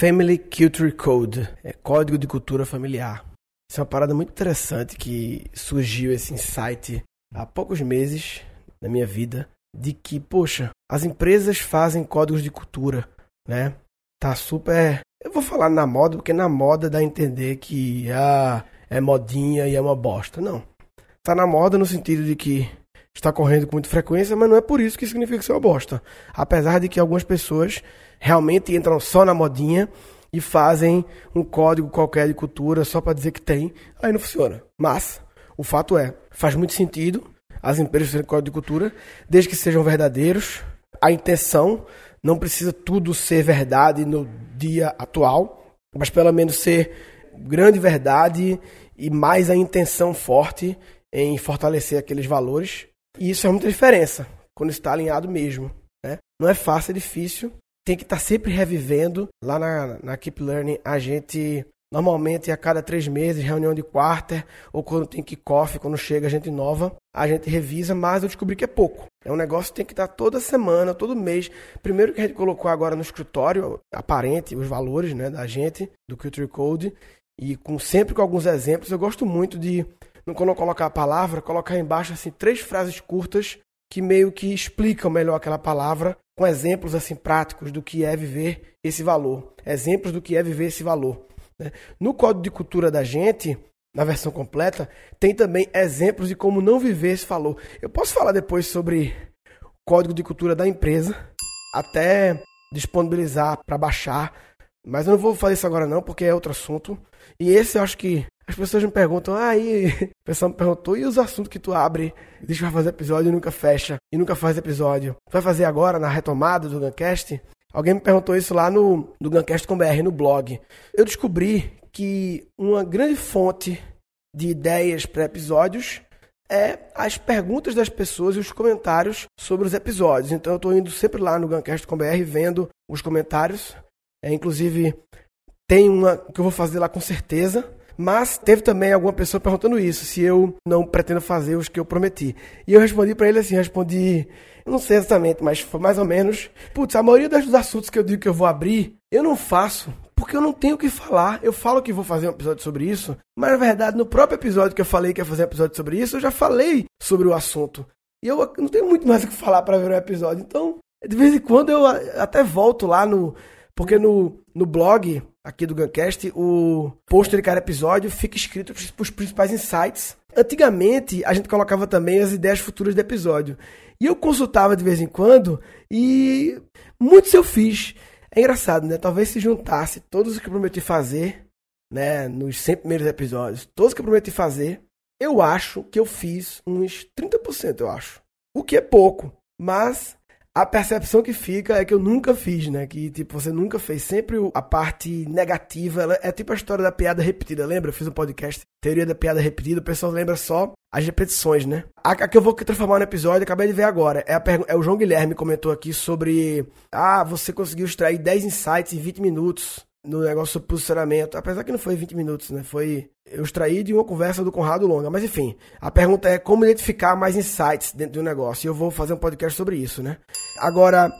Family Culture Code, é código de cultura familiar. Isso é uma parada muito interessante que surgiu esse insight há poucos meses na minha vida de que, poxa, as empresas fazem códigos de cultura, né? Tá super. Eu vou falar na moda, porque na moda dá a entender que ah, é modinha e é uma bosta. Não. Tá na moda no sentido de que está correndo com muita frequência, mas não é por isso que significa ser uma bosta. Apesar de que algumas pessoas realmente entram só na modinha e fazem um código qualquer de cultura só para dizer que tem, aí não funciona. Mas o fato é, faz muito sentido as empresas terem código de cultura, desde que sejam verdadeiros. A intenção não precisa tudo ser verdade no dia atual, mas pelo menos ser grande verdade e mais a intenção forte em fortalecer aqueles valores. E isso é muita diferença quando está alinhado mesmo. Né? Não é fácil, é difícil. Tem que estar sempre revivendo. Lá na, na Keep Learning, a gente Normalmente, a cada três meses, reunião de quarter, ou quando tem kickoff, quando chega gente nova, a gente revisa, mas eu descobri que é pouco. É um negócio que tem que estar toda semana, todo mês. Primeiro que a gente colocou agora no escritório, aparente, os valores né, da gente, do Culture Code, e com sempre com alguns exemplos. Eu gosto muito de, eu colocar a palavra, colocar embaixo assim três frases curtas que meio que explicam melhor aquela palavra, com exemplos assim práticos do que é viver esse valor. Exemplos do que é viver esse valor. Né? No Código de Cultura da gente, na versão completa, tem também exemplos de como não viver esse valor. Eu posso falar depois sobre o Código de Cultura da empresa, até disponibilizar para baixar, mas eu não vou fazer isso agora não, porque é outro assunto. E esse eu acho que as pessoas me perguntam, aí, ah, o pessoal me perguntou, e os assuntos que tu abre, diz que vai fazer episódio e nunca fecha, e nunca faz episódio. Vai fazer agora na retomada do Guncast? Alguém me perguntou isso lá no, no Guncast com BR, no blog. Eu descobri que uma grande fonte de ideias para episódios é as perguntas das pessoas e os comentários sobre os episódios. Então eu estou indo sempre lá no Guncast com BR vendo os comentários. É, inclusive, tem uma que eu vou fazer lá com certeza. Mas teve também alguma pessoa perguntando isso, se eu não pretendo fazer os que eu prometi. E eu respondi para ele assim, respondi, não sei exatamente, mas foi mais ou menos, putz, a maioria dos assuntos que eu digo que eu vou abrir, eu não faço, porque eu não tenho o que falar. Eu falo que vou fazer um episódio sobre isso, mas na verdade, no próprio episódio que eu falei que ia fazer um episódio sobre isso, eu já falei sobre o assunto. E eu não tenho muito mais o que falar para ver o episódio. Então, de vez em quando eu até volto lá no. Porque no, no blog aqui do Guncast, o post de cada episódio fica escrito os principais insights. Antigamente, a gente colocava também as ideias futuras do episódio. E eu consultava de vez em quando e muitos eu fiz. É engraçado, né? Talvez se juntasse todos os que eu prometi fazer, né, nos 100 primeiros episódios, todos que eu prometi fazer, eu acho que eu fiz uns 30%, eu acho. O que é pouco, mas a percepção que fica é que eu nunca fiz, né? Que, tipo, você nunca fez. Sempre a parte negativa. Ela é tipo a história da piada repetida. Lembra? Eu fiz um podcast, Teoria da Piada Repetida. O pessoal lembra só as repetições, né? A, a que eu vou transformar no episódio, acabei de ver agora. É, é o João Guilherme comentou aqui sobre. Ah, você conseguiu extrair 10 insights em 20 minutos no negócio do posicionamento. Apesar que não foi 20 minutos, né? Foi. Eu extraí de uma conversa do Conrado Longa. Mas enfim, a pergunta é como identificar mais insights dentro do negócio. E eu vou fazer um podcast sobre isso, né? Agora,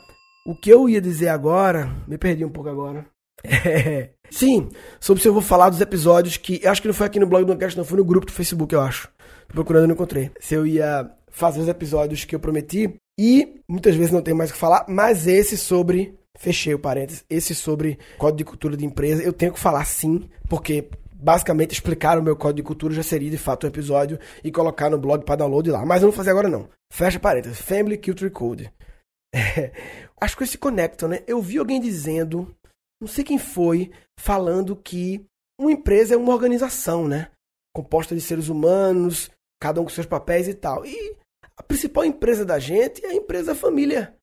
o que eu ia dizer agora. Me perdi um pouco agora. É, sim, sobre se eu vou falar dos episódios que. Eu acho que não foi aqui no blog do podcast, não. Foi no grupo do Facebook, eu acho. Tô procurando e não encontrei. Se eu ia fazer os episódios que eu prometi. E muitas vezes não tenho mais o que falar, mas esse sobre Fechei o parênteses. Esse sobre código de cultura de empresa, eu tenho que falar sim, porque basicamente explicar o meu código de cultura já seria de fato um episódio e colocar no blog para download lá. Mas eu não vou fazer agora não. Fecha parênteses. Family Culture Code. É, as coisas se conectam, né? Eu vi alguém dizendo, não sei quem foi, falando que uma empresa é uma organização, né? Composta de seres humanos, cada um com seus papéis e tal. E a principal empresa da gente é a empresa família.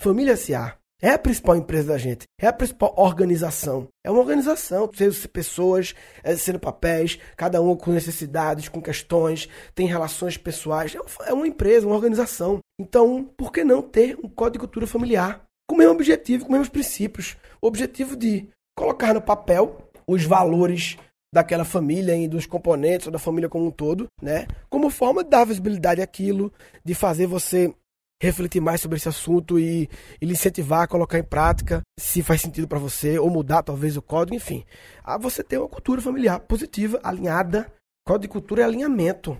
Família SA. É a principal empresa da gente, é a principal organização. É uma organização, pessoas exercendo papéis, cada um com necessidades, com questões, tem relações pessoais. É uma empresa, uma organização. Então, por que não ter um código de cultura familiar? Com o mesmo objetivo, com os mesmos princípios. O objetivo de colocar no papel os valores daquela família e dos componentes ou da família como um todo, né? Como forma de dar visibilidade àquilo, de fazer você refletir mais sobre esse assunto e, e lhe incentivar a colocar em prática, se faz sentido para você, ou mudar talvez o código, enfim. A você ter uma cultura familiar positiva, alinhada. Código de cultura é alinhamento.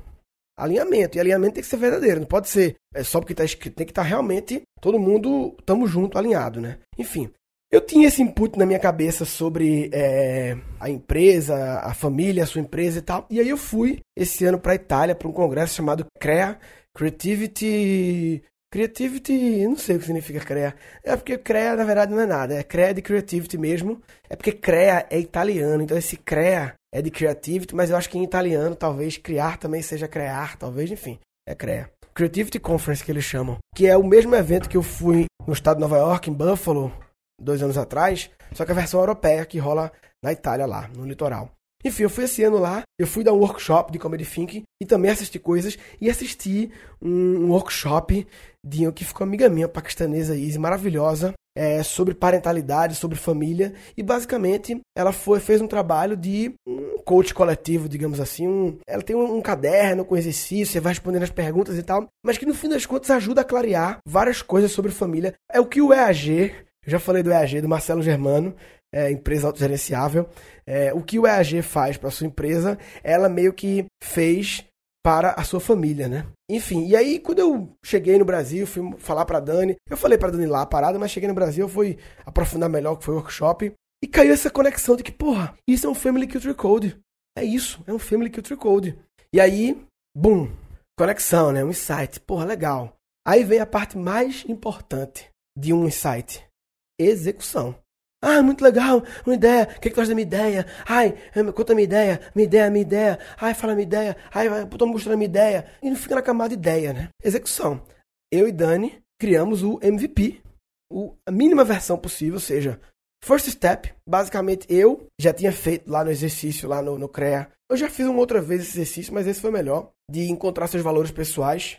Alinhamento. E alinhamento tem que ser verdadeiro. Não pode ser é só porque está escrito. Tem que estar tá realmente todo mundo, estamos junto, alinhado, né? Enfim. Eu tinha esse input na minha cabeça sobre é, a empresa, a família, a sua empresa e tal. E aí eu fui esse ano para a Itália para um congresso chamado CREA, Creativity Creativity, não sei o que significa CREA. É porque CREA, na verdade, não é nada. É CREA de Creativity mesmo. É porque CREA é italiano. Então, esse CREA é de Creativity, mas eu acho que em italiano, talvez, criar também seja crear, talvez, enfim. É CREA. Creativity Conference, que eles chamam. Que é o mesmo evento que eu fui no estado de Nova York, em Buffalo, dois anos atrás. Só que a versão europeia, que rola na Itália, lá, no litoral. Enfim, eu fui esse ano lá, eu fui dar um workshop de comedy thinking e também assisti coisas e assisti um, workshop de uma que ficou amiga minha, paquistanesa Izzy, maravilhosa, é, sobre parentalidade, sobre família e basicamente ela foi fez um trabalho de um coach coletivo, digamos assim, um, ela tem um, um caderno com exercícios, você vai respondendo as perguntas e tal, mas que no fim das contas ajuda a clarear várias coisas sobre família. É o que o EAG eu já falei do EAG, do Marcelo Germano, é, empresa autogerenciável. É, o que o EAG faz para sua empresa, ela meio que fez para a sua família, né? Enfim, e aí quando eu cheguei no Brasil, fui falar para Dani, eu falei para Dani lá a parada, mas cheguei no Brasil, fui aprofundar melhor o que foi o workshop e caiu essa conexão de que, porra, isso é um Family Culture Code. É isso, é um Family Culture Code. E aí, boom, conexão, né? Um insight, porra, legal. Aí vem a parte mais importante de um insight, execução. Ah, muito legal, uma ideia. O que, que tu acha da minha ideia? Ai, conta a minha ideia, minha ideia, minha ideia. Ai, fala a minha ideia. Ai, tô mostrando a minha ideia. E não fica na camada de ideia, né? Execução. Eu e Dani criamos o MVP, o, a mínima versão possível, ou seja, first step. Basicamente, eu já tinha feito lá no exercício, lá no, no CREA. Eu já fiz uma outra vez esse exercício, mas esse foi melhor. De encontrar seus valores pessoais,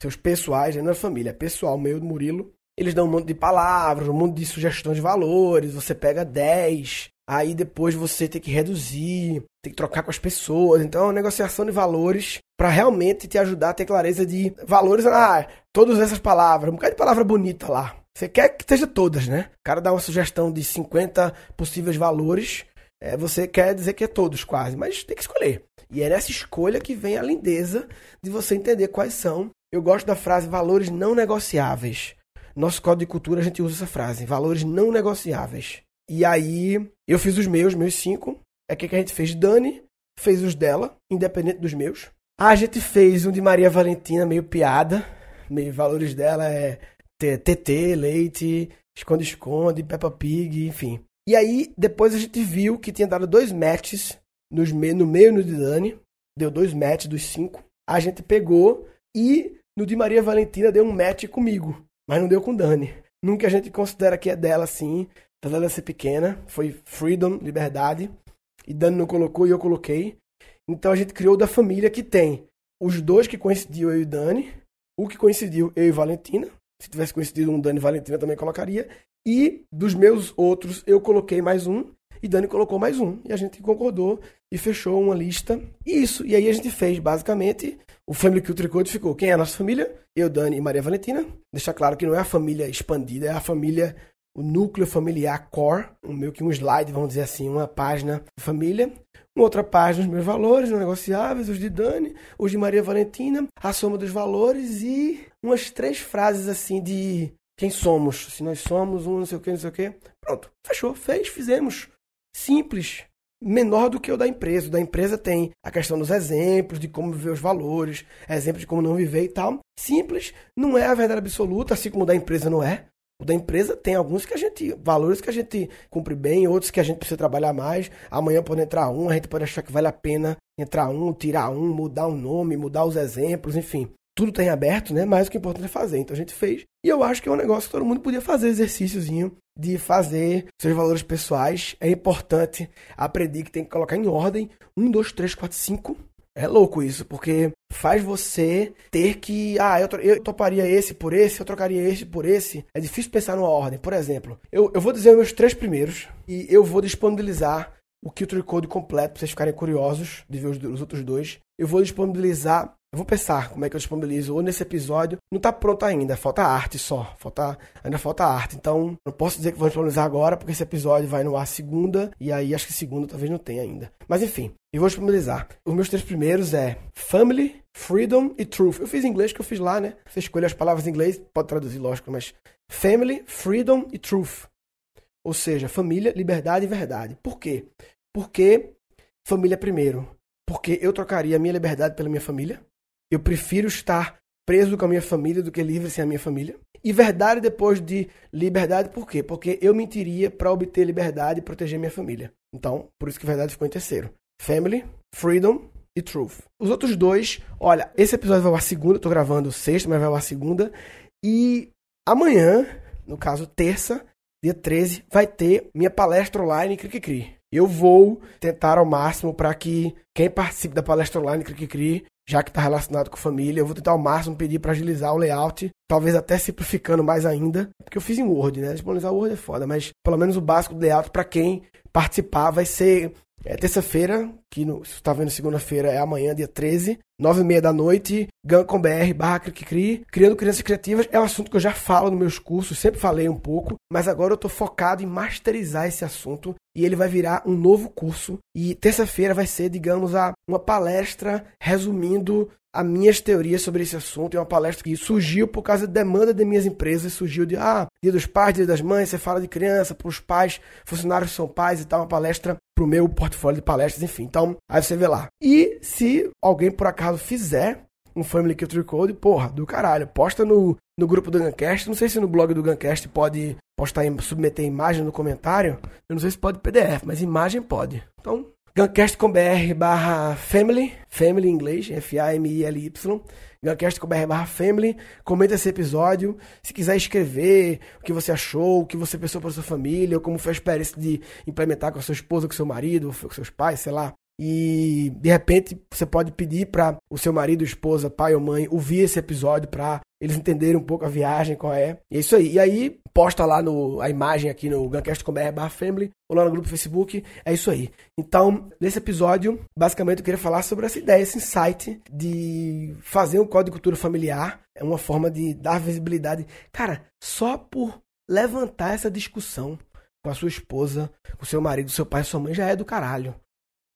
seus pessoais, não é família, é pessoal, meu do Murilo. Eles dão um monte de palavras, um monte de sugestões de valores, você pega 10, aí depois você tem que reduzir, tem que trocar com as pessoas. Então é uma negociação de valores para realmente te ajudar a ter clareza de valores. Ah, todas essas palavras, um bocado de palavra bonita lá. Você quer que esteja todas, né? O cara dá uma sugestão de 50 possíveis valores, é, você quer dizer que é todos quase, mas tem que escolher. E é nessa escolha que vem a lindeza de você entender quais são. Eu gosto da frase valores não negociáveis. Nosso código de cultura a gente usa essa frase, valores não negociáveis. E aí eu fiz os meus, meus cinco. É o que a gente fez. Dani fez os dela, independente dos meus. A gente fez um de Maria Valentina, meio piada. Meio valores dela é TT, leite, esconde-esconde, Peppa Pig, enfim. E aí, depois a gente viu que tinha dado dois matches nos no meio no de Dani. Deu dois matches dos cinco. A gente pegou e no de Maria Valentina deu um match comigo mas não deu com Dani. Nunca a gente considera que é dela assim, apesar dela ser pequena, foi freedom, liberdade, e Dani não colocou e eu coloquei. Então a gente criou da família que tem os dois que coincidiu eu e Dani, o que coincidiu eu e Valentina. Se tivesse coincidido um Dani e Valentina também colocaria. E dos meus outros eu coloquei mais um e Dani colocou mais um. E a gente concordou e fechou uma lista. Isso. E aí a gente fez basicamente o Family Culture Code ficou quem é a nossa família? Eu, Dani e Maria Valentina. Deixar claro que não é a família expandida, é a família, o núcleo familiar core, meio que um slide, vamos dizer assim, uma página família. Uma outra página, os meus valores não negociáveis, os de Dani, os de Maria Valentina, a soma dos valores e umas três frases assim de quem somos. Se nós somos, um não sei o que, não sei o que. Pronto, fechou, fez, fizemos. Simples menor do que o da empresa. O da empresa tem a questão dos exemplos, de como viver os valores, exemplos de como não viver e tal. Simples, não é a verdade absoluta, assim como o da empresa não é. O da empresa tem alguns que a gente, valores que a gente cumpre bem, outros que a gente precisa trabalhar mais. Amanhã pode entrar um, a gente pode achar que vale a pena entrar um, tirar um, mudar o um nome, mudar os exemplos, enfim tudo tem aberto, né? Mas o que é importante é fazer. Então a gente fez. E eu acho que é um negócio que todo mundo podia fazer exercíciozinho de fazer seus valores pessoais. É importante aprender que tem que colocar em ordem. Um, dois, três, quatro, cinco. É louco isso, porque faz você ter que. Ah, eu, eu toparia esse por esse, eu trocaria esse por esse. É difícil pensar numa ordem. Por exemplo, eu, eu vou dizer os meus três primeiros e eu vou disponibilizar o Culture Code completo para vocês ficarem curiosos de ver os, os outros dois. Eu vou disponibilizar Eu vou pensar como é que eu disponibilizo ou nesse episódio. Não tá pronto ainda, falta arte só. Falta, ainda falta arte. Então, não posso dizer que vou disponibilizar agora, porque esse episódio vai no ar segunda, e aí acho que segunda talvez não tenha ainda. Mas enfim, eu vou disponibilizar. Os meus três primeiros é Family, Freedom e Truth. Eu fiz em inglês que eu fiz lá, né? Você escolhe as palavras em inglês, pode traduzir, lógico, mas Family, Freedom e Truth. Ou seja, família, liberdade e verdade. Por quê? Porque família primeiro. Porque eu trocaria a minha liberdade pela minha família. Eu prefiro estar preso com a minha família do que livre sem a minha família. E verdade depois de liberdade, por quê? Porque eu mentiria para obter liberdade e proteger minha família. Então, por isso que verdade ficou em terceiro. Family, freedom e truth. Os outros dois, olha, esse episódio vai ao ar segunda, tô gravando sexta, mas vai ao segunda. E amanhã, no caso terça, dia 13, vai ter minha palestra online Cri Cri. Eu vou tentar ao máximo para que quem participe da palestra online Cri Cri, já que está relacionado com família, eu vou tentar ao máximo pedir para agilizar o layout, talvez até simplificando mais ainda, porque eu fiz em Word, né? Disponibilizar o Word é foda, mas pelo menos o básico do layout para quem participar vai ser é terça-feira, que no, se você está vendo segunda-feira é amanhã, dia 13, nove e meia da noite, GAN.com.br barra Cri, Criando Crianças Criativas. É um assunto que eu já falo nos meus cursos, sempre falei um pouco, mas agora eu estou focado em masterizar esse assunto e ele vai virar um novo curso. E terça-feira vai ser, digamos, a, uma palestra resumindo as minhas teorias sobre esse assunto. É uma palestra que surgiu por causa da demanda de minhas empresas. Surgiu de, ah, dia dos pais, dia das mães, você fala de criança, para os pais, funcionários são pais e tal. Uma palestra para o meu portfólio de palestras, enfim. Então, aí você vê lá. E se alguém por acaso fizer um Family Culture Code, porra, do caralho. Posta no, no grupo do Guncast. Não sei se no blog do Guncast pode postar, submeter imagem no comentário. Eu não sei se pode PDF, mas imagem pode. Então, guncast.com.br barra family, family em inglês, F-A-M-I-L-Y, guncast.com.br barra family, comenta esse episódio, se quiser escrever o que você achou, o que você pensou para sua família, ou como foi a experiência de implementar com a sua esposa, com seu marido, com seus pais, sei lá, e de repente você pode pedir para o seu marido, esposa, pai ou mãe ouvir esse episódio para eles entenderem um pouco a viagem, qual é. E é isso aí. E aí, posta lá no, a imagem aqui no guncast.com.br family ou lá no grupo Facebook. É isso aí. Então, nesse episódio, basicamente eu queria falar sobre essa ideia, esse insight de fazer um código de cultura familiar. É uma forma de dar visibilidade. Cara, só por levantar essa discussão com a sua esposa, com o seu marido, seu pai, sua mãe, já é do caralho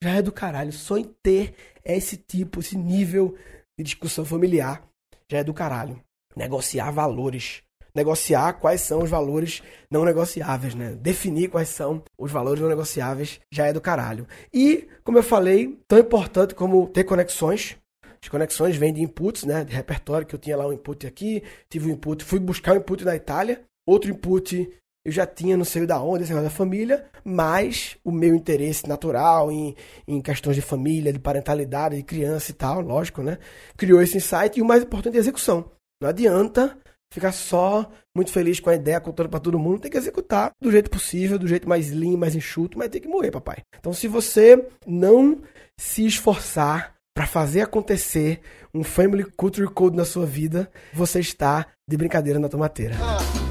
já é do caralho. Só em ter esse tipo, esse nível de discussão familiar já é do caralho. Negociar valores. Negociar quais são os valores não negociáveis, né? Definir quais são os valores não negociáveis já é do caralho. E, como eu falei, tão importante como ter conexões. As conexões vêm de inputs, né? De repertório que eu tinha lá um input aqui, tive um input, fui buscar um input na Itália, outro input eu já tinha não sei da onde, esse negócio da família, mas o meu interesse natural em, em questões de família, de parentalidade, de criança e tal, lógico, né? Criou esse insight e o mais importante é a execução. Não adianta ficar só muito feliz com a ideia, contando para todo mundo, tem que executar do jeito possível, do jeito mais lean, mais enxuto, mas tem que morrer, papai. Então, se você não se esforçar para fazer acontecer um Family Culture Code na sua vida, você está de brincadeira na tomateira. Ah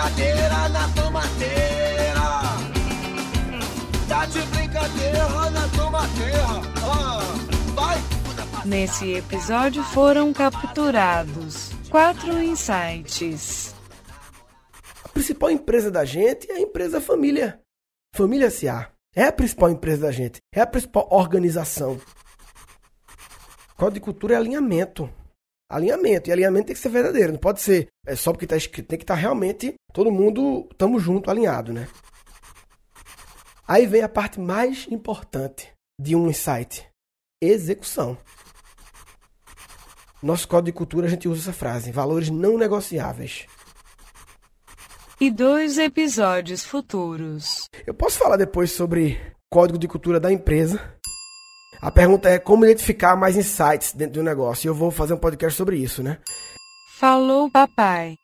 brincadeira na tomateira. Brincadeira na tomateira. Ah, vai. Nesse episódio foram capturados quatro insights. A principal empresa da gente é a empresa família. Família SA. É a principal empresa da gente. É a principal organização. Código de cultura é alinhamento alinhamento. E alinhamento tem que ser verdadeiro, não pode ser é só porque está escrito. Tem que estar tá realmente todo mundo, estamos junto, alinhado, né? Aí vem a parte mais importante de um insight: execução. Nosso código de cultura a gente usa essa frase: valores não negociáveis. E dois episódios futuros. Eu posso falar depois sobre código de cultura da empresa a pergunta é como identificar mais insights dentro do negócio. E eu vou fazer um podcast sobre isso, né? Falou, papai.